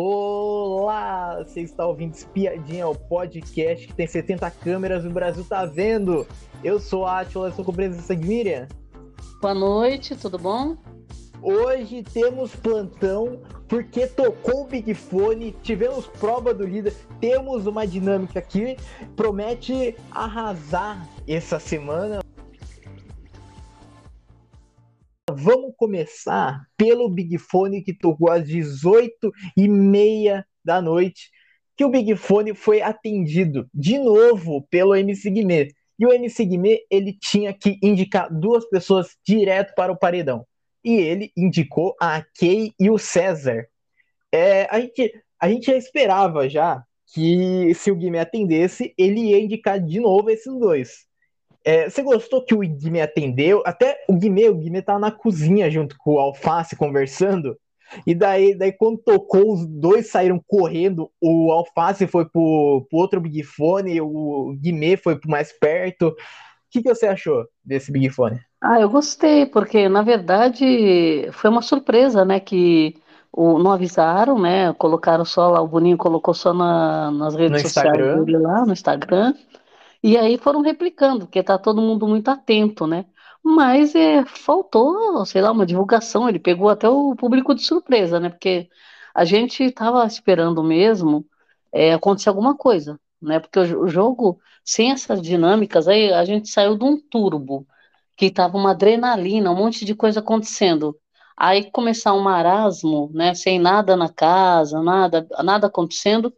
Olá! Você está ouvindo Espiadinha, o podcast que tem 70 câmeras e o Brasil tá vendo. Eu sou a Atila, sou com presença de Miriam. Boa noite, tudo bom? Hoje temos plantão porque tocou o Big Fone, tivemos prova do líder, temos uma dinâmica que promete arrasar essa semana. Vamos começar pelo Big Fone que tocou às 18 e meia da noite, que o Big Fone foi atendido de novo pelo MC Guimê. E o MC Guimê, ele tinha que indicar duas pessoas direto para o paredão. E ele indicou a Kay e o César. É, a, gente, a gente já esperava já que se o Guimê atendesse, ele ia indicar de novo esses dois. É, você gostou que o Guimê atendeu? Até o Guimê, o Guimê tava na cozinha junto com o Alface conversando. E daí, daí quando tocou, os dois saíram correndo. O Alface foi pro, pro outro Big Fone, o Guimê foi pro mais perto. O que, que você achou desse Big Fone? Ah, eu gostei, porque na verdade foi uma surpresa, né? Que o, não avisaram, né? Colocaram só lá, o Boninho colocou só na, nas redes No sociais Instagram. dele lá, no Instagram. E aí foram replicando, porque tá todo mundo muito atento, né? Mas é, faltou, sei lá, uma divulgação. Ele pegou até o público de surpresa, né? Porque a gente estava esperando mesmo é, acontecer alguma coisa, né? Porque o, o jogo, sem essas dinâmicas, aí a gente saiu de um turbo, que tava uma adrenalina, um monte de coisa acontecendo. Aí começar um marasmo, né? Sem nada na casa, nada, nada acontecendo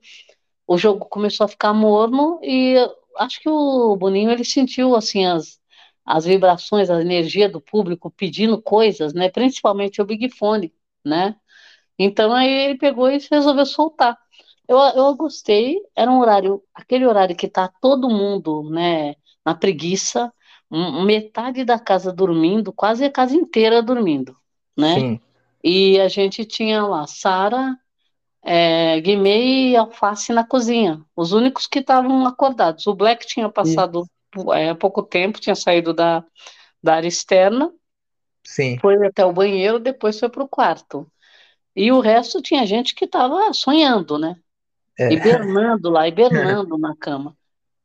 o jogo começou a ficar morno e acho que o Boninho ele sentiu assim as, as vibrações, a energia do público pedindo coisas, né? Principalmente o Big Fone, né? Então aí ele pegou e resolveu soltar. Eu, eu gostei, era um horário, aquele horário que tá todo mundo, né, na preguiça, metade da casa dormindo, quase a casa inteira dormindo, né? Sim. E a gente tinha lá Sara, é, Guimê e Alface na cozinha, os únicos que estavam acordados. O Black tinha passado é, pouco tempo, tinha saído da, da área externa, Sim. foi até o banheiro, depois foi para o quarto. E o resto tinha gente que estava sonhando, né? É. Hibernando lá, hibernando na cama.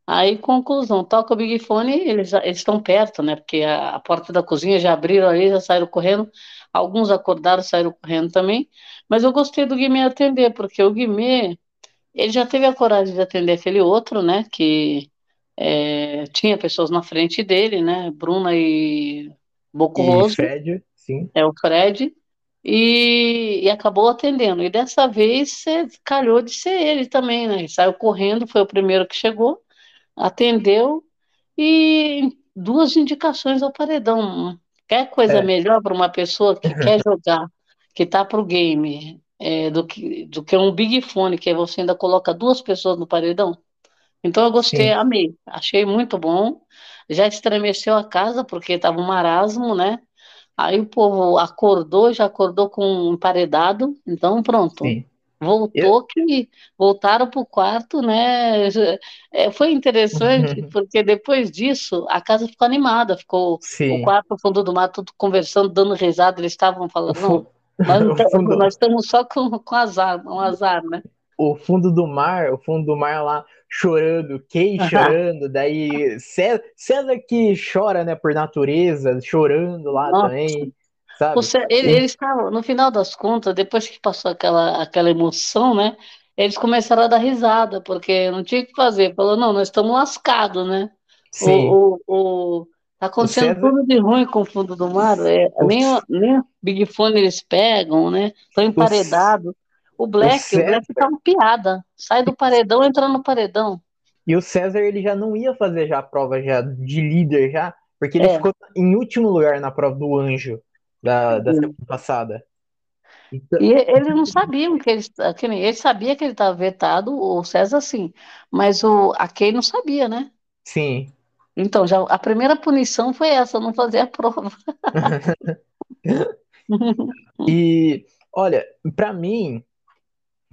Aí, conclusão, toca o Big Fone, eles estão perto, né? Porque a, a porta da cozinha já abriram ali, já saíram correndo. Alguns acordaram, saíram correndo também. Mas eu gostei do Guimê atender, porque o Guimê, ele já teve a coragem de atender aquele outro, né? Que é, tinha pessoas na frente dele, né? Bruna e E Bocoroso, Fred, sim. é o Fred, e, e acabou atendendo. E dessa vez calhou de ser ele também, né? Ele saiu correndo, foi o primeiro que chegou, atendeu e duas indicações ao paredão. Quer coisa É. melhor para uma pessoa que quer jogar, que tá pro game, é, do que, do que um Big Fone, que aí você ainda coloca duas pessoas no paredão? Então eu gostei, Sim. amei, achei muito bom. Já estremeceu a casa, porque estava um marasmo, né? Aí o povo acordou, já acordou com um emparedado, então pronto. Sim. Voltou que voltaram para o quarto, né? É, foi interessante, porque depois disso a casa ficou animada, ficou o Sim. quarto, o fundo do mar, tudo conversando, dando risada, eles estavam O, falando, não, nós, o fundo, nós estamos só com, com azar, um azar, né? o fundo do mar, o fundo do mar lá chorando, Kay chorando, daí César, César que chora, né, por natureza, chorando lá Nossa. também, sabe? Você, ele, eles estavam, no final das contas, depois que passou aquela, aquela emoção, né? Eles começaram a dar risada, porque não tinha o que fazer. Falou, não, nós estamos lascados, né? Sim. O, o, o, tá acontecendo César- tudo de ruim com o fundo do mar. É, O nem, o- nem o Big Fone eles pegam, né? Estão emparedados. O Black, o, César- Black tá uma piada. Sai do paredão, entra no paredão. E o César ele já não ia fazer já a prova já de líder já, porque ele É. ficou em último lugar na prova do anjo da, da semana passada. Então, E eles não sabiam que eles, que ele sabia que ele estava vetado, o César sim, mas o, a Kay não sabia, né? sim. Então, já a primeira punição foi essa, não fazer a prova. E olha, pra mim,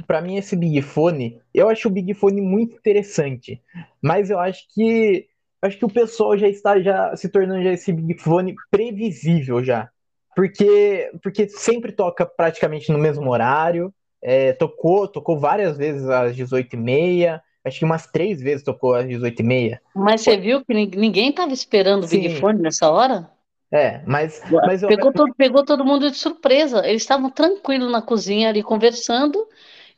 para mim esse Big Fone, eu acho o Big Fone muito interessante, mas eu acho que acho que o pessoal já está já se tornando já esse Big Fone previsível já. Porque porque sempre toca praticamente no mesmo horário, é, tocou, tocou várias vezes às 18h30, acho que umas três vezes tocou às 18h30. Mas você viu que ninguém estava esperando o Big. Fone nessa hora? É, mas, mas eu- Pegou todo, pegou todo mundo de surpresa. Eles estavam tranquilos na cozinha ali conversando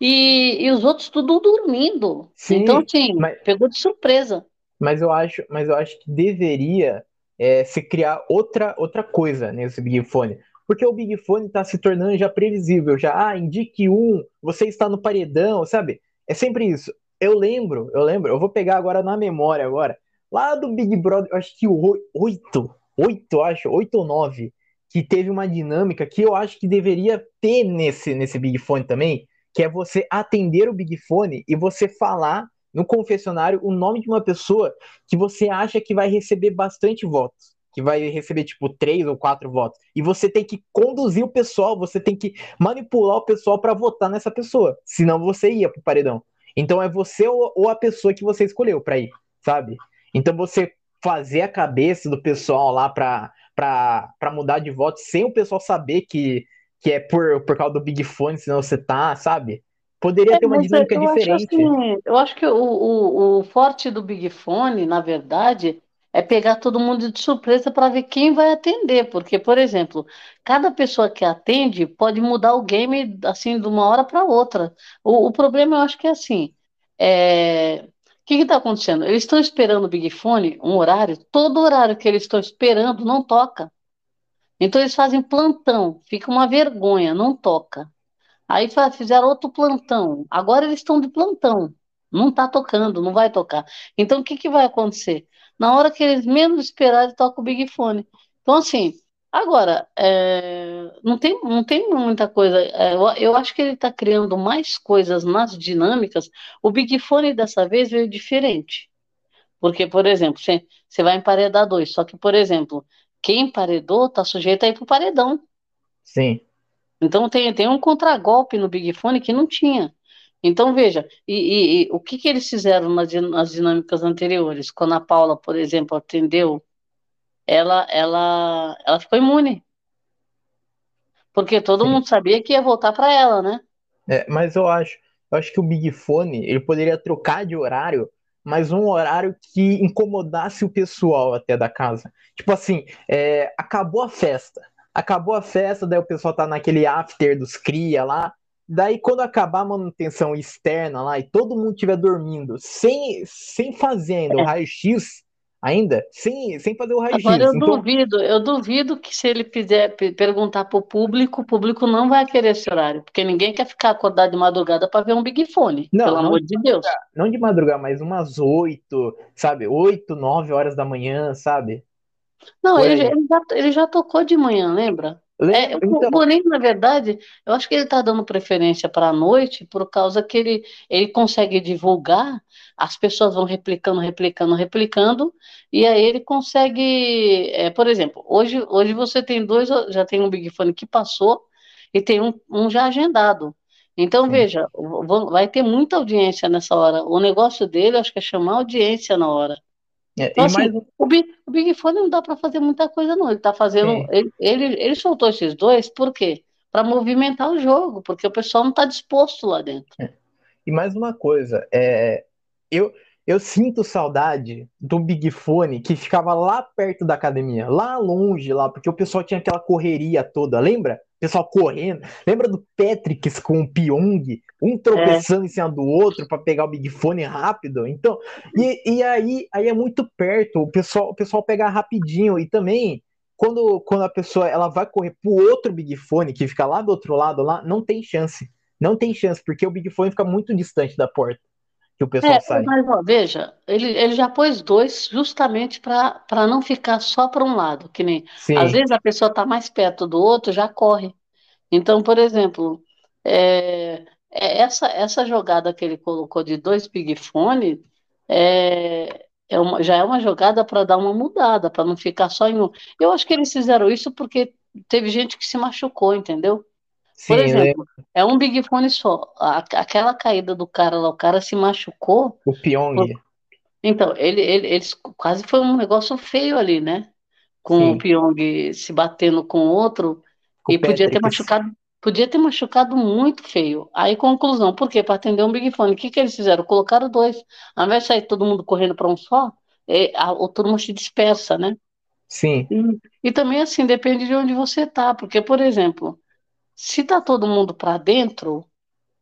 e, e os outros tudo dormindo. Sim, então, assim, mas- pegou de surpresa. mas eu acho, mas eu acho que deveria é, se criar outra, outra coisa nesse Big Fone. Porque o Big Fone está se tornando já previsível, já, ah, indique um, você está no paredão, sabe? É sempre isso. Eu lembro, eu lembro, eu vou pegar agora na memória agora, lá do Big Brother, eu acho que o oi- oito, oito, acho, oito ou nove, que teve uma dinâmica que eu acho que deveria ter nesse, nesse Big Fone também, que é você atender o Big Fone e você falar no confessionário o nome de uma pessoa que você acha que vai receber bastante votos, que vai receber tipo três ou quatro votos, e você tem que conduzir o pessoal, você tem que manipular o pessoal para votar nessa pessoa, senão você ia pro paredão. Então é você ou, a pessoa que você escolheu para ir, sabe? Então você fazer a cabeça do pessoal lá para para mudar de voto sem o pessoal saber que, que é por, por causa do Big Fone, senão você tá, sabe? Poderia ter uma dinâmica eu acho diferente. assim, eu acho que o, o, o forte do Big Fone, na verdade, é pegar todo mundo de surpresa para ver quem vai atender. Porque, por exemplo, cada pessoa que atende pode mudar o game assim de uma hora para outra. O, o problema eu acho que é assim. é, O que está acontecendo? Eles estão esperando o Big Fone, um horário, todo horário que eles estão esperando não toca. Então eles fazem plantão, fica uma vergonha, não toca. Aí fizeram outro plantão. Agora eles estão de plantão. Não está tocando, não vai tocar. Então o que que vai acontecer? Na hora que eles menos esperarem, toca o Big Fone. Então, assim, agora, é, não tem, não tem muita coisa. É, eu, eu acho que ele está criando mais coisas nas dinâmicas. O Big Fone dessa vez veio diferente. Porque, por exemplo, você vai emparedar dois. Só que, por exemplo, quem emparedou está sujeito a ir para o paredão. Sim. Então tem, tem um contragolpe no Big Fone que não tinha. Então veja, e, e- e o que que eles fizeram nas, nas dinâmicas anteriores? Quando a Paula, por exemplo, atendeu, ela, ela, ela ficou imune. Porque todo Sim. mundo sabia que ia voltar para ela, né? É, mas eu acho, eu acho que o Big Fone, ele poderia trocar de horário, mas um horário que incomodasse o pessoal até da casa. Tipo assim, é, acabou a festa. Acabou a festa, daí o pessoal tá naquele after dos cria lá. Daí quando acabar a manutenção externa lá e todo mundo estiver dormindo, sem, sem fazer ainda o É. raio-x, ainda, sem, sem fazer o raio-x. Agora eu Então, duvido, eu duvido que se ele fizer pe- perguntar para o público, o público não vai querer esse horário, porque ninguém quer ficar acordado de madrugada para ver um Big Fone, Não, pelo não amor de Deus. não de madrugada, mas umas oito, sabe? Oito, nove horas da manhã, sabe? Não, ele, já, ele já tocou de manhã, lembra? É, o Então, Boninho, na verdade, eu acho que ele está dando preferência para a noite por causa que ele, ele consegue divulgar, as pessoas vão replicando, replicando, replicando, e aí ele consegue, é, por exemplo, hoje, hoje você tem dois, já tem um Big Fone que passou e tem um, um já agendado. Então, Sim. veja, vai ter muita audiência nessa hora. O negócio dele, acho que é chamar audiência na hora. É, Então, assim, mais, o Big, o Big Fone não dá para fazer muita coisa, não. Ele tá fazendo. Ele, ele, ele soltou esses dois, por quê? Para movimentar o jogo, porque o pessoal não está disposto lá dentro. e mais uma coisa, é, eu, eu sinto saudade do Big Fone que ficava lá perto da academia, lá longe, lá, porque o pessoal tinha aquela correria toda, lembra? O pessoal correndo. Lembra do Patrick com o Pyong, um tropeçando em cima do outro para pegar o Big Fone rápido? Então, e, e aí, aí é muito perto, o pessoal, o pessoal pega rapidinho e também quando, quando a pessoa ela vai correr pro outro Big Fone que fica lá do outro lado lá, não tem chance. Não tem chance, porque o Big Fone fica muito distante da porta que o pessoal É, sai. mas ó, veja, ele, ele já pôs dois justamente para não ficar só para um lado, que nem Sim, às vezes a pessoa está mais perto do outro, já corre. Então, por exemplo, é, é essa, essa jogada que ele colocou de dois Big Fone é, é uma, já é uma jogada para dar uma mudada, para não ficar só em um. Eu acho que eles fizeram isso porque teve gente que se machucou, entendeu? Por sim, exemplo, é um Big Fone só. A- aquela caída do cara lá, o cara se machucou. o Pyong. Então, ele, ele, eles quase foi um negócio feio ali, né? Com o Sim. Pyong se batendo com o outro Com e o podia ter machucado, Podia ter machucado muito feio. Aí, conclusão, por quê? Para atender um Big Fone. O que, que eles fizeram? Colocaram dois. Ao invés de sair todo mundo correndo para um só, é, a, a turma se dispersa, né? Sim. E, e também, assim, depende de onde você tá. Porque, por exemplo, se tá todo mundo para dentro,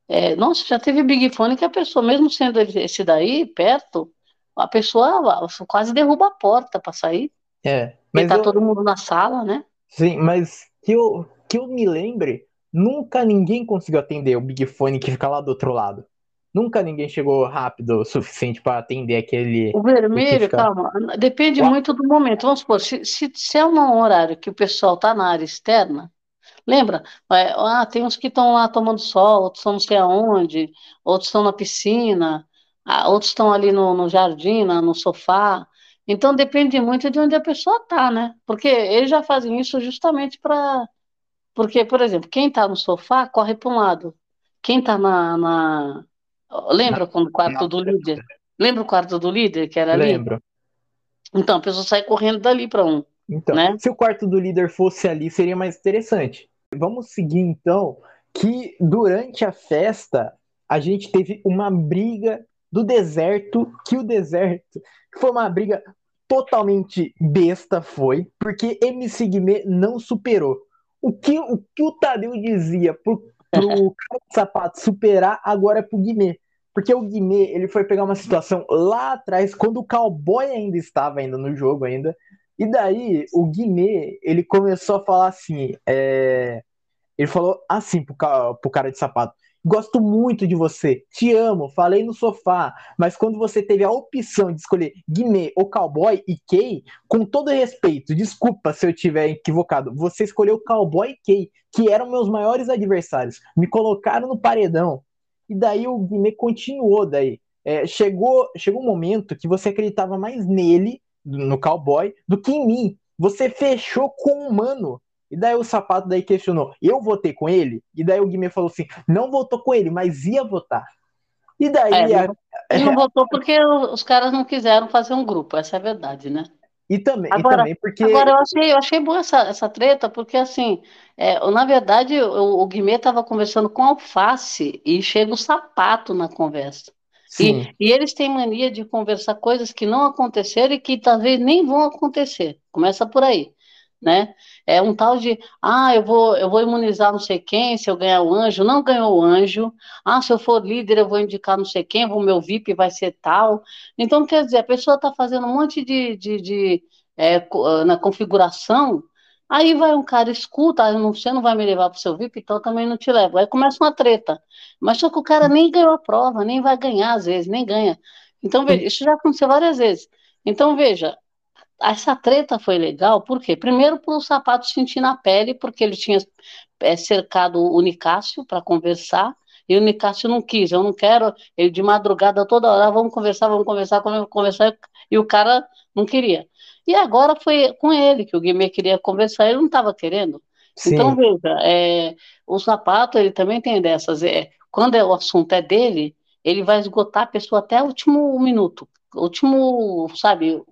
é, nossa, já teve Big Fone que a pessoa, mesmo sendo esse daí, perto, a pessoa quase derruba a porta para sair. É. Mas e tá eu... todo mundo na sala, né? Sim, mas que eu, que eu me lembre, nunca ninguém conseguiu atender o Big Fone que fica lá do outro lado. Nunca ninguém chegou rápido o suficiente para atender aquele. O vermelho, fica... calma, depende muito do momento. Vamos supor, se, se, se é um horário que o pessoal tá na área externa, lembra? Ah, tem uns que estão lá tomando sol, outros estão não sei aonde, outros estão na piscina, ah, outros estão ali no, no jardim, no sofá. Então depende muito de onde a pessoa tá, né? Porque eles já fazem isso justamente para. Porque, por exemplo, quem está no sofá corre para um lado. Quem está na, na Lembra quando o quarto do líder? Lembra o quarto do líder que era ali? Lembro. Então, a pessoa sai correndo dali para um. Então, né? se o quarto do líder fosse ali, seria mais interessante. Vamos seguir então que durante a festa a gente teve uma briga do deserto, que o deserto foi uma briga totalmente besta foi, porque MC Guimê não superou. O que o, que o Tadeu dizia pro, pro cara de sapato superar, agora é pro Guimê. Porque o Guimê, ele foi pegar uma situação lá atrás, quando o cowboy ainda estava ainda no jogo ainda. E daí, o Guimê, ele começou a falar assim, é... ele falou assim pro, pro cara de sapato, gosto muito de você, te amo, falei no sofá, mas quando você teve a opção de escolher Guimê ou Cowboy e Kay, com todo respeito, desculpa se eu tiver equivocado, você escolheu Cowboy e Kay, que eram meus maiores adversários, me colocaram no paredão, e daí o Guimê continuou daí. É, chegou, chegou um momento que você acreditava mais nele, no cowboy, do que em mim. Você fechou com o mano. E daí o sapato daí questionou: eu votei com ele? E daí o Guimê falou assim: não votou com ele, mas ia votar. E daí. É, a... Ele não votou porque os caras não quiseram fazer um grupo, essa é a verdade, né? E também, agora, e também porque. Agora, eu achei, eu achei boa essa, essa treta, porque assim, é, na verdade, o, o Guimê estava conversando com alface e chega o sapato na conversa. E, e, eles têm mania de conversar coisas que não aconteceram e que talvez nem vão acontecer. Começa por aí né? É um tal de, ah, eu vou, eu vou imunizar não sei quem se eu ganhar o anjo, não ganhou o anjo. Ah, se eu for líder, eu vou indicar não sei quem, o meu VIP vai ser tal. Então, quer dizer, a pessoa está fazendo um monte de, de, de é, na configuração, aí vai um cara, escuta, ah, você não vai me levar para o seu VIP, então eu também não te levo. Aí começa uma treta. Mas só que o cara nem ganhou a prova, nem vai ganhar às vezes, nem ganha. Então, veja, isso já aconteceu várias vezes. Então, veja, essa treta foi legal, por quê? Primeiro, por o sapato sentir na pele, porque ele tinha é, cercado o Nicásio para conversar, e o Nicásio não quis, eu não quero, ele de madrugada toda hora, vamos conversar, vamos conversar, vamos conversar, e o cara não queria. E agora foi com ele, que o Guimê queria conversar, ele não estava querendo. Sim. Então, veja, é, o sapato, ele também tem dessas, é, quando é, o assunto é dele, ele vai esgotar a pessoa até o último minuto, último, sabe,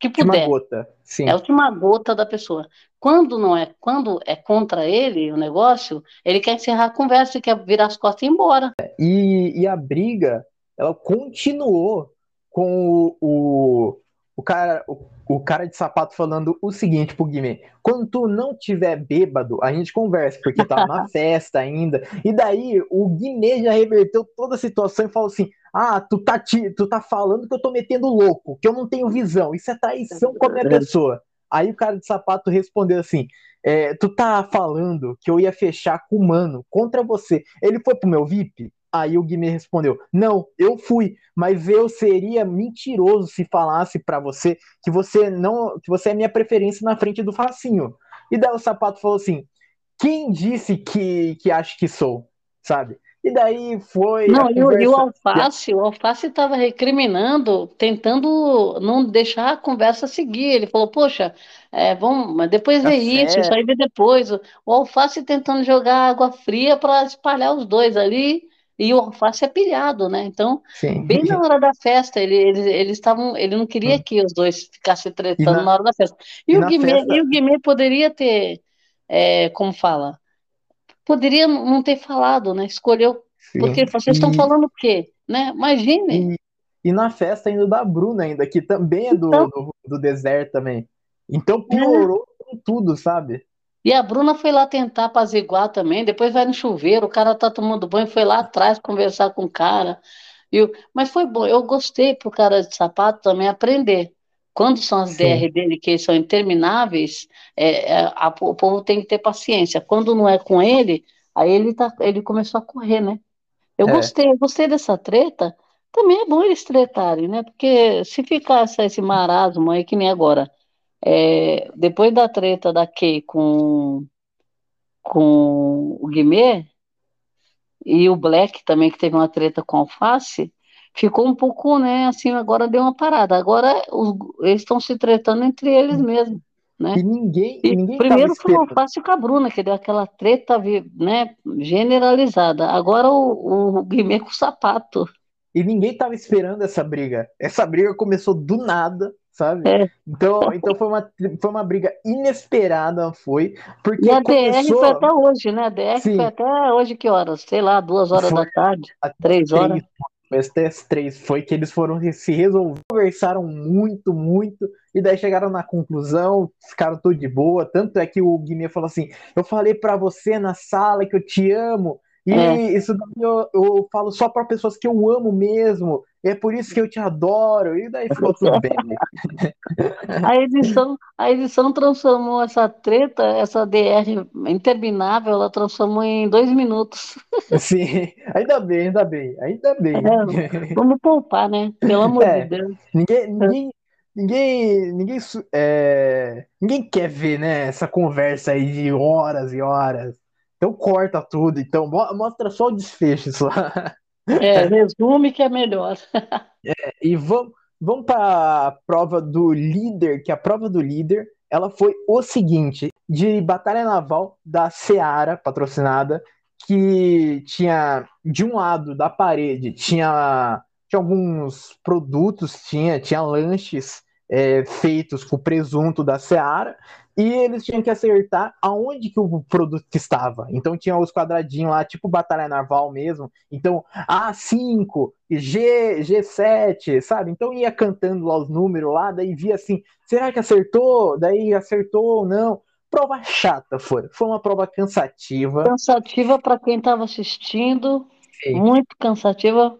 que puder. Última gota, sim. É a última gota da pessoa. Quando não é, quando é contra ele o negócio, ele quer encerrar a conversa e quer virar as costas e ir embora. E, e a briga, ela continuou com o, o, o cara, o, o, cara de sapato falando o seguinte pro Guimê: quando tu não tiver bêbado, a gente conversa, porque tá na festa ainda. E daí o Guimê já reverteu toda a situação e falou assim: ah, tu tá, tu tá falando que eu tô metendo louco, que eu não tenho visão. Isso é traição com a minha pessoa. Aí o cara de sapato respondeu assim: é, tu tá falando que eu ia fechar com o mano contra você. Ele foi pro meu VIP? Aí o Guimê respondeu: Não, eu fui, mas eu seria mentiroso se falasse para você que você não, que você é minha preferência na frente do facinho. E daí o sapato falou assim: Quem disse que que acha que sou, sabe? E daí foi. Não, e, o, e o Alface, o Alface estava recriminando, tentando não deixar a conversa seguir. Ele falou, poxa, é, vamos, mas depois tá isso, isso aí vê depois. O Alface tentando jogar água fria para espalhar os dois ali, e o Alface é pilhado, né? Então, Sim. bem na hora da festa, ele, eles, eles estavam. Ele não queria hum. que os dois ficassem tretando na, na, hora da festa. E, e o, Guimê, festa... e o Guimê poderia ter, é, como fala? poderia não ter falado, né? Escolheu. Porque Sim. vocês estão E, falando o quê? Né? Imagine. e, e na festa ainda da Bruna ainda, que também é do, Então, do, do deserto também. Então é. piorou com tudo, sabe? E a Bruna foi lá tentar apaziguar também, depois vai no chuveiro, o cara tá tomando banho, foi lá atrás conversar com o cara. Mas foi bom, eu gostei pro cara de sapato também aprender. Quando são as Sim. DR dele que são intermináveis, é, é, a- o povo tem que ter paciência. Quando não é com ele, aí ele, tá, ele começou a correr, né? Eu É. gostei, eu gostei dessa treta. Também é bom eles tretarem, né? Porque se ficar esse marasmo aí, que nem agora, é, depois da treta da Kay com, com o Guimê e o Black também, que teve uma treta com a Alface, ficou um pouco, né, assim, agora deu uma parada. Agora os- eles estão se tretando entre eles mesmos, E né? ninguém, E ninguém primeiro foi o. Alface com a Bruna, que deu aquela treta, né, generalizada. Agora o, o Guimê com o sapato. E ninguém tava esperando essa briga. Essa briga começou do nada, sabe? É. Então, então foi uma, foi uma briga inesperada, foi, E porque a DR foi começou, até hoje, né? A DR foi sim, até hoje que horas? Sei lá, duas horas foi da tarde, três horas. três, foi até as três, foi que eles foram se resolver, conversaram muito, muito, e daí chegaram na conclusão, ficaram tudo de boa, tanto é que o Guimê falou assim, eu falei pra você na sala que eu te amo, e É. isso daí eu, eu falo só pra pessoas que eu amo mesmo, e é por isso que eu te adoro, e daí ficou tudo bem. A edição, a edição transformou essa treta, essa DR interminável, ela transformou em dois minutos. Sim, ainda bem, ainda bem, ainda bem. É, vamos poupar, né? Pelo amor de É, Deus. ninguém, ninguém, ninguém, ninguém, é, ninguém quer ver, né, essa conversa aí de horas e horas. Então corta tudo, então mo- mostra só o desfecho só. É, resume que é melhor. E vamos, vamos para a prova do líder, que a prova do líder, ela foi o seguinte, de batalha naval da Seara, patrocinada, que tinha de um lado da parede tinha, tinha alguns produtos, tinha, tinha lanches é, feitos com presunto da Seara, e eles tinham que acertar aonde que o produto estava. Então tinha os quadradinhos lá, tipo batalha naval mesmo. Então A5, G, G7, sabe? Então ia cantando lá os números lá, daí via assim, será que acertou? Daí acertou ou não? Prova chata foi. Foi uma prova cansativa. Cansativa para quem estava assistindo, Sim. muito cansativa,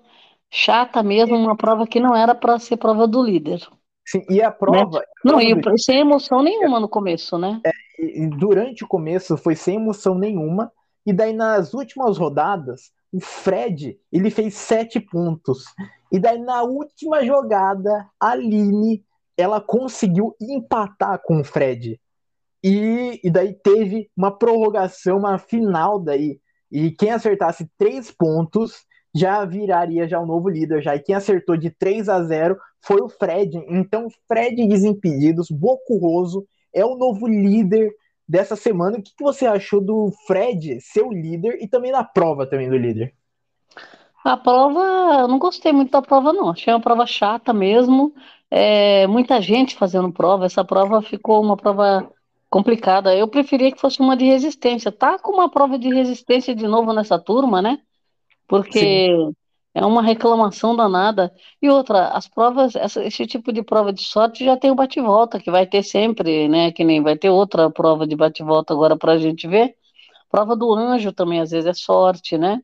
chata mesmo, uma prova que não era para ser prova do líder, Sim, e a né? prova, a Não, prova e do sem emoção nenhuma no começo, né? e durante o começo foi sem emoção nenhuma, e daí nas últimas rodadas, o Fred, ele fez sete pontos. E daí na última jogada, a Aline, ela conseguiu empatar com o Fred. E, e daí teve uma prorrogação, uma final daí. E quem acertasse três pontos já viraria já o novo líder já. E quem acertou de 3 a 0 foi o Fred. Então, Fred Desimpedidos, Bocurroso, é o novo líder dessa semana. O que, que você achou do Fred ser o líder e também da prova também do líder? A prova, eu não gostei muito da prova, não. Achei uma prova chata mesmo. É, muita gente fazendo prova. Essa prova ficou uma prova complicada. Eu preferia que fosse uma de resistência. Tá com uma prova de resistência de novo nessa turma, né? Sim, Porque é uma reclamação danada. E outra, as provas, essa- esse tipo de prova de sorte já tem o bate-volta, que vai ter sempre, né? Que nem vai ter outra prova de bate-volta agora para a gente ver. Prova do anjo também, às vezes, é sorte, né?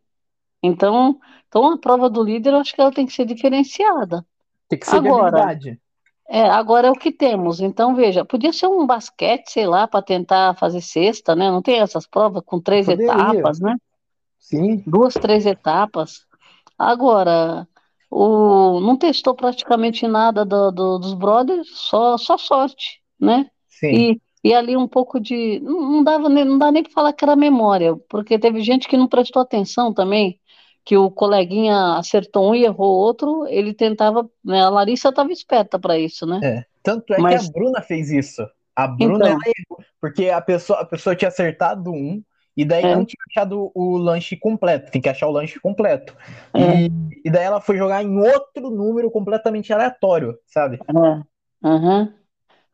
Então, então a prova do líder, eu acho que ela tem que ser diferenciada. tem que ser Agora, habilidade. é, agora é o que temos. Então, veja, podia ser um basquete, sei lá, para tentar fazer cesta, né? Não tem essas provas com três Poderia, etapas, né? Sim, Duas, três etapas. Agora, o, não testou praticamente nada do- do- dos brothers, só, só sorte, né? sim. E, e ali um pouco de. Não, não dava nem, não dá nem para falar que era memória, porque teve gente que não prestou atenção também, que o coleguinha acertou um e errou outro, ele tentava. Né, a Larissa estava esperta para isso, né? É. Tanto é que a Mas, Bruna fez isso. A Bruna, então, errou, porque a pessoa, a pessoa tinha acertado um e daí é, não tinha achado o lanche completo. Tem que achar o lanche completo. é, E, e daí ela foi jogar em outro número completamente aleatório, sabe? é, aham.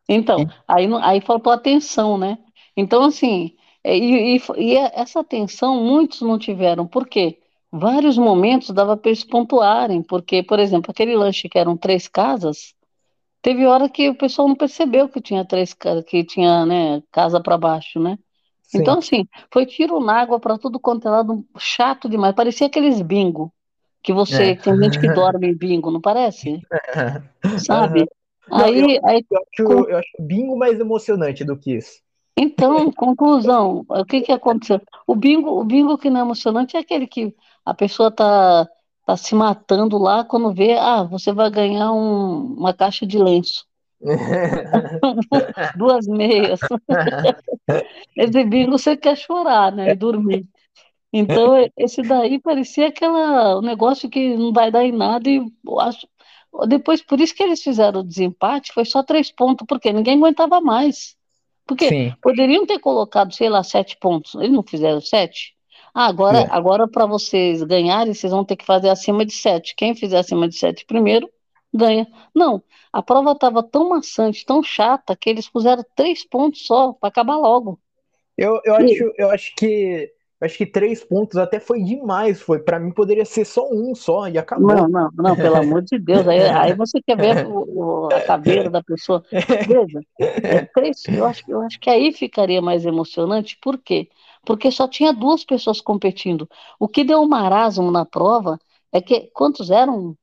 Então, aí, aí faltou atenção, né? Então, assim, É, E, e, e essa atenção muitos não tiveram, por quê? Vários momentos dava para eles pontuarem, porque, por exemplo, aquele lanche que eram três casas, teve hora que o pessoal não percebeu que tinha três que tinha, né, casa para baixo, né? Então, Sim. assim, foi tiro na água para tudo quanto é lado, chato demais. Parecia aqueles bingo, que você, É. tem gente que dorme em bingo, não parece? Aham. Sabe? Eu, Aí, aí eu acho, eu acho bingo mais emocionante do que isso. Então, conclusão, o que que aconteceu? O bingo, o bingo que não é emocionante é aquele que a pessoa tá, tá se matando lá quando vê, ah, você vai ganhar um- uma caixa de lenço, duas meias. Esse bingo você quer chorar, né, e dormir. Então, esse daí parecia aquela, um negócio que não vai dar em nada e acho, depois, por isso que eles fizeram o desempate, foi só três pontos, porque ninguém aguentava mais. Porque Sim, poderiam ter colocado, sei lá, sete pontos. Eles não fizeram sete? Ah, agora, é. agora para vocês ganharem, vocês vão ter que fazer acima de sete. Quem fizer acima de sete primeiro, ganha. Não, a prova estava tão maçante, tão chata, que eles puseram três pontos só, para acabar logo. Eu, eu E- acho, eu acho que acho que três pontos até foi demais. Foi para mim poderia ser só um só e Não, acabou. não, não, pelo amor de Deus. Aí, aí você quer ver o- o- a caveira da pessoa. Veja, é três, eu acho, eu acho que aí ficaria mais emocionante, por quê? Porque só tinha duas pessoas competindo. O que deu um marasmo na prova é que quantos eram?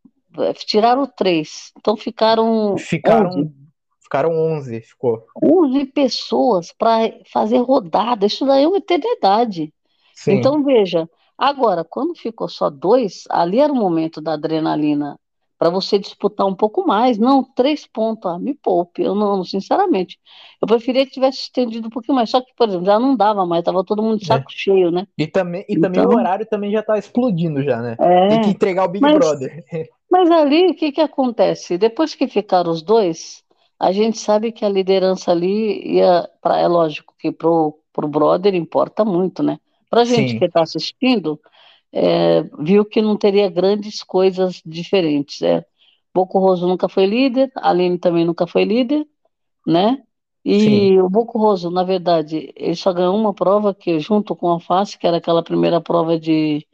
Tiraram três, então ficaram 11, Ficaram, ficaram 11, ficou. 11 pessoas para fazer rodada. Isso daí é uma eternidade. Sim, Então, veja, agora, quando ficou só dois, ali era o momento da adrenalina para você disputar um pouco mais. Não, três pontos, ah, me poupe. Eu não, sinceramente, eu preferia que tivesse estendido um pouquinho mais. Só que, por exemplo, já não dava mais, estava todo mundo de É. saco cheio, né? E também, e também o Então, horário também já tá explodindo já, né? Tem que é. entregar o Big Mas, Brother. mas ali, o que que acontece? Depois que ficaram os dois, a gente sabe que a liderança ali ia, pra, é lógico que pro, pro brother importa muito, né? Pra gente que Sim, está assistindo, é, viu que não teria grandes coisas diferentes. É. Boco Roso nunca foi líder, a Aline também nunca foi líder, né? sim. E o Boco Roso, na verdade, ele só ganhou uma prova que, junto com a Face, que era aquela primeira prova de,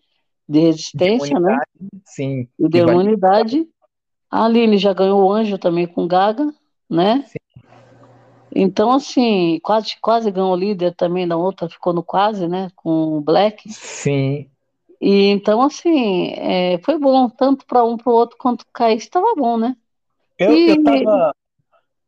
de De resistência, né? imunidade, sim. E de Que vale. imunidade. A Aline já ganhou o Anjo também com Gaga, né? Sim, Então, assim, quase, quase ganhou o líder também da outra, ficou no quase, né? Com o Black. sim. E então, assim, é, foi bom, tanto para um para o outro quanto cair, estava bom, né? Eu, eu E tava,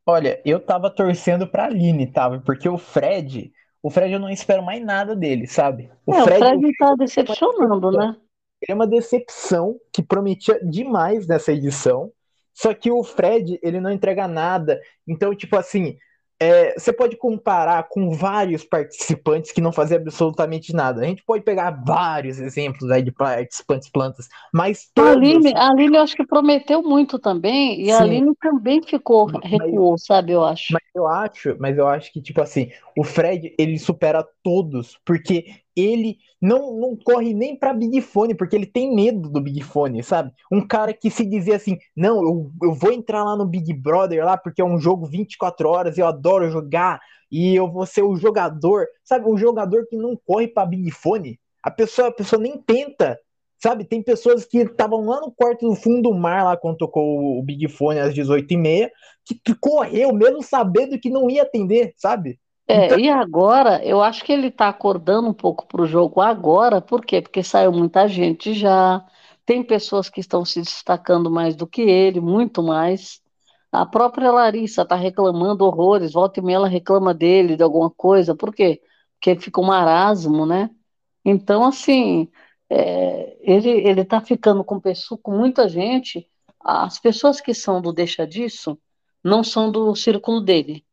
olha, eu tava torcendo pra Aline, tava? Porque o Fred, o Fred eu não espero mais nada dele, sabe? O é, o Fred, Fred está é uma decepcionando, né? Ele é uma decepção que prometia demais nessa edição. Só que o Fred, ele não entrega nada. Então, tipo assim, é, você pode comparar com vários participantes que não faziam absolutamente nada. A gente pode pegar vários exemplos aí de participantes plantas, mas A Aline, todos, a Aline eu acho que prometeu muito também, e a sim, Aline também ficou, mas recuou, sabe, eu acho. Mas eu acho, mas eu acho que, tipo assim, o Fred, ele supera todos, porque ele não, não corre nem pra Big Fone, porque ele tem medo do Big Fone, sabe? Um cara que se dizia assim, não, eu, eu vou entrar lá no Big Brother lá, porque é um jogo 24 horas, eu adoro jogar, e eu vou ser o jogador, sabe? Um jogador que não corre pra Big Fone, a pessoa, a pessoa nem tenta, sabe? Tem pessoas que estavam lá no quarto do fundo do mar, lá quando tocou o Big Fone às 18h30, que correu, mesmo sabendo que não ia atender, sabe? É, Então, e agora, eu acho que ele está acordando um pouco para o jogo agora, por quê? Porque saiu muita gente já, tem pessoas que estão se destacando mais do que ele, muito mais. A própria Larissa está reclamando horrores, volta e meia ela reclama dele, de alguma coisa, por quê? Porque fica um marasmo, né? Então, assim, é, ele ele está ficando com pessoa, com muita gente. As pessoas que são do deixa disso não são do círculo dele.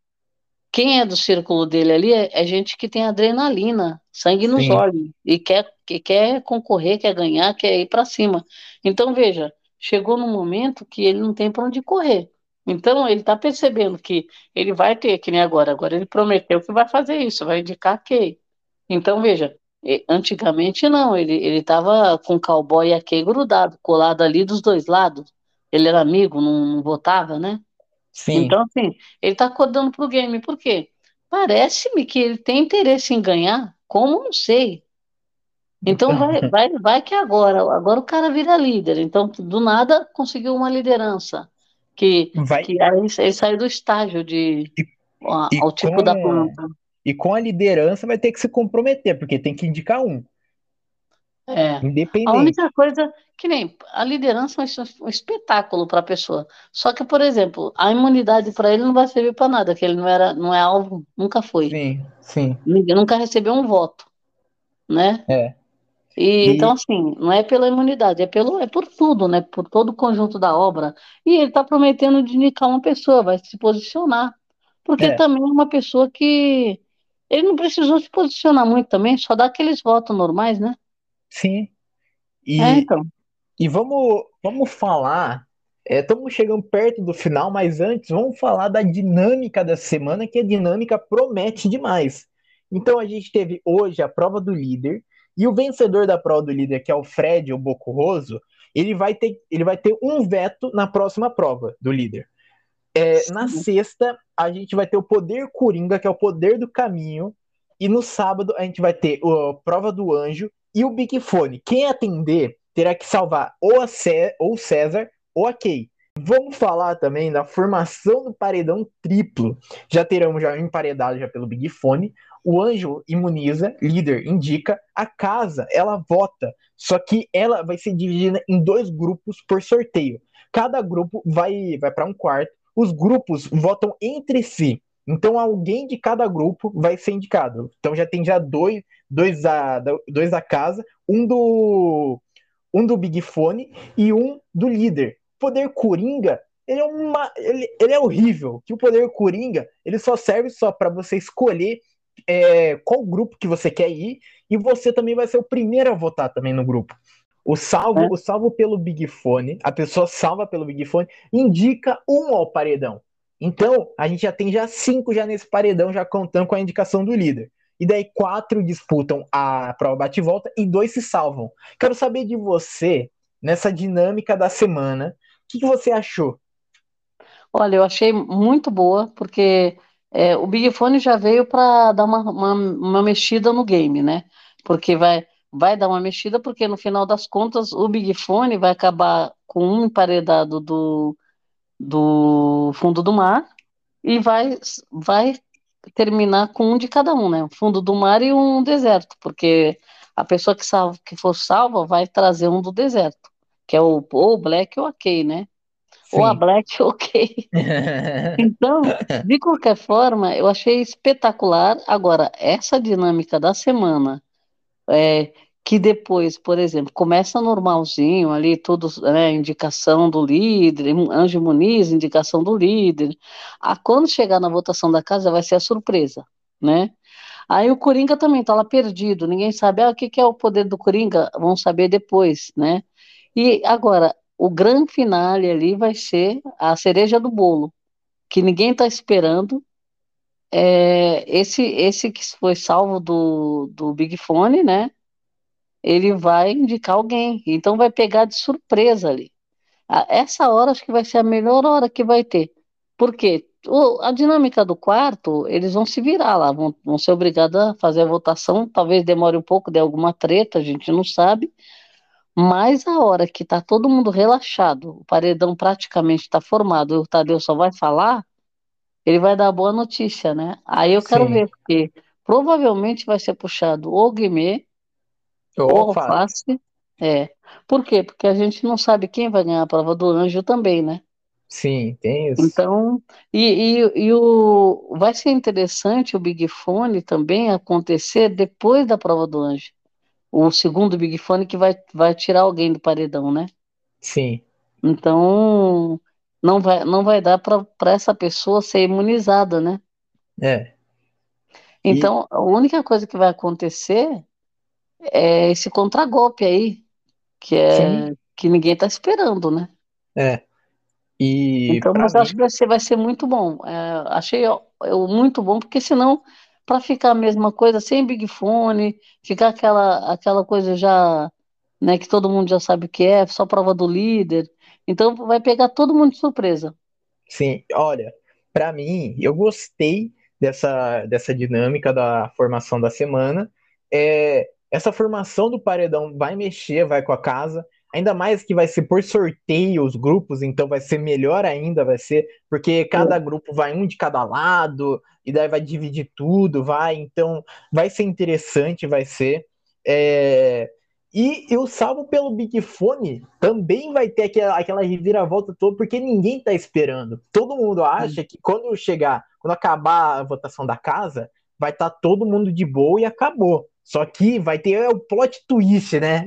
Quem é do círculo dele ali é, é gente que tem adrenalina, sangue nos sim, olhos e quer, que quer concorrer, quer ganhar, quer ir para cima. Então, veja, chegou num momento que ele não tem para onde correr. Então, ele está percebendo que ele vai ter, que nem agora. Agora ele prometeu que vai fazer isso, vai indicar quem. Então, veja, antigamente não, ele ele estava com o cowboy a Kay grudado, colado ali dos dois lados. Ele era amigo, não, não votava, né? Sim, Então, assim, ele está acordando pro game. Por quê? parece-me que ele tem interesse em ganhar, como não sei. Então vai, vai, vai que agora, agora o cara vira líder. Então, do nada, conseguiu uma liderança. Que, Vai, que aí ele saiu do estágio de a- e ao tipo da com, planta. e com a liderança vai ter que se comprometer, porque tem que indicar um, É. A independente. única coisa que nem a liderança é um es- espetáculo para a pessoa. Só que, por exemplo, a imunidade para ele não vai servir para nada, que ele não era, não é alvo, nunca foi. Sim, sim, Ninguém nunca recebeu um voto, né? é. E então, E assim, não é pela imunidade, é pelo, é por tudo, né? Por todo o conjunto da obra. E ele está prometendo de indicar uma pessoa, vai se posicionar. Porque é, também é uma pessoa que ele não precisou se posicionar muito também, só dá aqueles votos normais, né? Sim. É, E, então. e vamos, vamos falar. Estamos chegando perto do final, mas antes vamos falar da dinâmica da semana, que a dinâmica promete demais. Então a gente teve hoje a prova do líder, e o vencedor da prova do líder, que é o Fred, o Bocurroso, ele vai ter, ele vai ter um veto na próxima prova do líder. É, na sexta, a gente vai ter o poder Coringa, que é o poder do caminho. E no sábado, a gente vai ter a prova do anjo e o Big Fone. Quem atender terá que salvar ou a Cé ou César ou a Kay. Vamos falar também da formação do paredão triplo. Já teremos já emparedado já pelo Big Fone. O anjo imuniza, líder indica, a casa ela vota, só que ela vai ser dividida em dois grupos por sorteio. Cada grupo vai, vai para um quarto os grupos votam entre si. Então alguém de cada grupo vai ser indicado. Então já tem já dois, dois, da, dois da casa, um do um do Big Fone e um do líder. Poder Coringa, ele é uma ele, ele é horrível. Que o Poder Coringa, ele só serve só para você escolher é, qual grupo que você quer ir e você também vai ser o primeiro a votar também no grupo. O salvo, É. o salvo pelo Big Fone, a pessoa salva pelo Big Fone, indica um ao paredão. Então, a gente já tem já cinco já nesse paredão, já contando com a indicação do líder. E daí quatro disputam a prova bate-volta e dois se salvam. Quero saber de você, nessa dinâmica da semana, o que, que você achou? Olha, eu achei muito boa, porque é, o Big Fone já veio para dar uma, uma, uma mexida no game, né? Porque vai, vai dar uma mexida, porque no final das contas o Big Fone vai acabar com um emparedado do, do fundo do mar e vai, vai terminar com um de cada um, né? Um fundo do mar e um deserto, porque a pessoa que, salva, que for salva vai trazer um do deserto, que é o, ou o Black ou a Kay, né? Ou a Sim. Black ou Kay. Então, de qualquer forma, eu achei espetacular. Agora, essa dinâmica da semana, é, que depois, por exemplo, começa normalzinho ali, tudo, né, indicação do líder, Anjo Muniz, indicação do líder. A, quando chegar na votação da casa, vai ser a surpresa, né? Aí o Coringa também tá lá perdido, ninguém sabe ah, o que, que é o poder do Coringa, vão saber depois, né? E agora, o grande finale ali vai ser a cereja do bolo, que ninguém está esperando. É, esse, esse que foi salvo do, do Big Fone, né? Ele vai indicar alguém, então vai pegar de surpresa ali. Essa hora acho que vai ser a melhor hora que vai ter. Por quê? O- a dinâmica do quarto, eles vão se virar lá, vão, vão ser obrigados a fazer a votação. Talvez demore um pouco, dê alguma treta, a gente não sabe. Mas a hora que tá todo mundo relaxado, o paredão praticamente está formado, e o Tadeu só vai falar, ele vai dar boa notícia, né? Aí eu quero Sim. ver, porque provavelmente vai ser puxado ou Guimê ou. Alface. É. Por quê? Porque a gente não sabe quem vai ganhar a prova do anjo também, né? Sim, tem isso. Então, e, e, e o, vai ser interessante o Big Fone também acontecer depois da prova do anjo. O segundo Big Fone que vai, vai tirar alguém do paredão, né? Sim. Então, não vai, não vai dar para essa pessoa ser imunizada, né? É. E Então, a única coisa que vai acontecer é esse contragolpe aí, que sim, é que ninguém está esperando, né? é. E Então, mas eu acho que mim, vai ser, vai ser muito bom. É, achei ó, eu muito bom, porque senão, para ficar a mesma coisa, sem Big Fone, ficar aquela, aquela coisa já, né, que todo mundo já sabe o que é, só prova do líder. Então, vai pegar todo mundo de surpresa. sim, olha, pra mim, eu gostei dessa, dessa dinâmica da formação da semana. É, essa formação do paredão vai mexer, vai com a casa. Ainda mais que vai ser por sorteio os grupos, então vai ser melhor ainda, vai ser, porque cada grupo vai um de cada lado, e daí vai dividir tudo, vai, então vai ser interessante, vai ser. É... E eu salvo pelo Big Fone também vai ter aquela, aquela reviravolta toda, porque ninguém tá esperando. Todo mundo acha que quando chegar, quando acabar a votação da casa, vai estar tá todo mundo de boa e acabou. Só que vai ter o plot twist, né?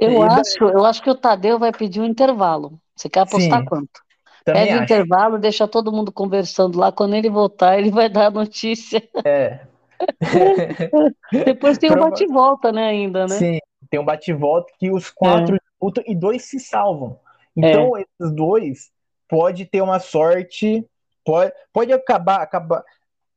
Eu acho, eu acho que o Tadeu vai pedir um intervalo. Você quer apostar Sim, quanto? Pede um intervalo, deixa todo mundo conversando lá. Quando ele voltar, ele vai dar a notícia. É. Depois tem o um bate-volta, né, ainda, né? Sim, tem um bate-volta que os quatro é. disputam e dois se salvam. Então, é. esses dois pode ter uma sorte, pode, pode acabar, acabar.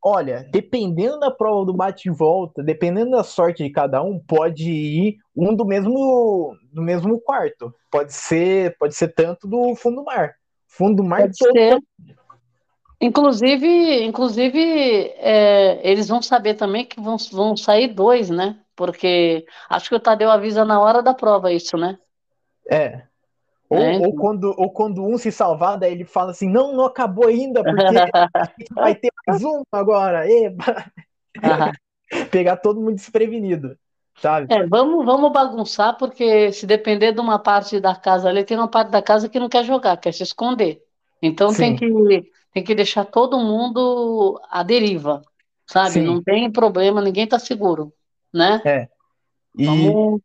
Olha, dependendo da prova do bate-volta, dependendo da sorte de cada um, pode ir um do mesmo do mesmo quarto. Pode ser, pode ser tanto do fundo do mar. Fundo do mar pode todo. Ser. Inclusive, inclusive é, eles vão saber também que vão, vão sair dois, né? Porque acho que o Tadeu avisa na hora da prova isso, né? É. Ou, é. ou, quando, ou quando um se salvar, daí ele fala assim, não, não acabou ainda, porque vai ter mais um agora. Eba! Pegar todo mundo desprevenido, sabe? É, vamos, vamos bagunçar, porque se depender de uma parte da casa ali, tem uma parte da casa que não quer jogar, quer se esconder. Então tem que, tem que deixar todo mundo à deriva, sabe? Sim. Não tem problema, ninguém tá seguro, né? É. E... Vamos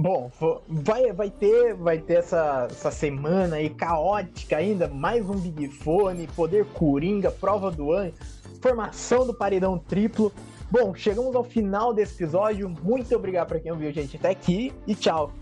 Bom, vai, vai ter, vai ter essa, essa semana aí caótica ainda, mais um Big Fone, Poder Coringa, Prova do Ano, formação do Paredão Triplo. Bom, chegamos ao final desse episódio. Muito obrigado para quem ouviu, gente, até aqui e tchau.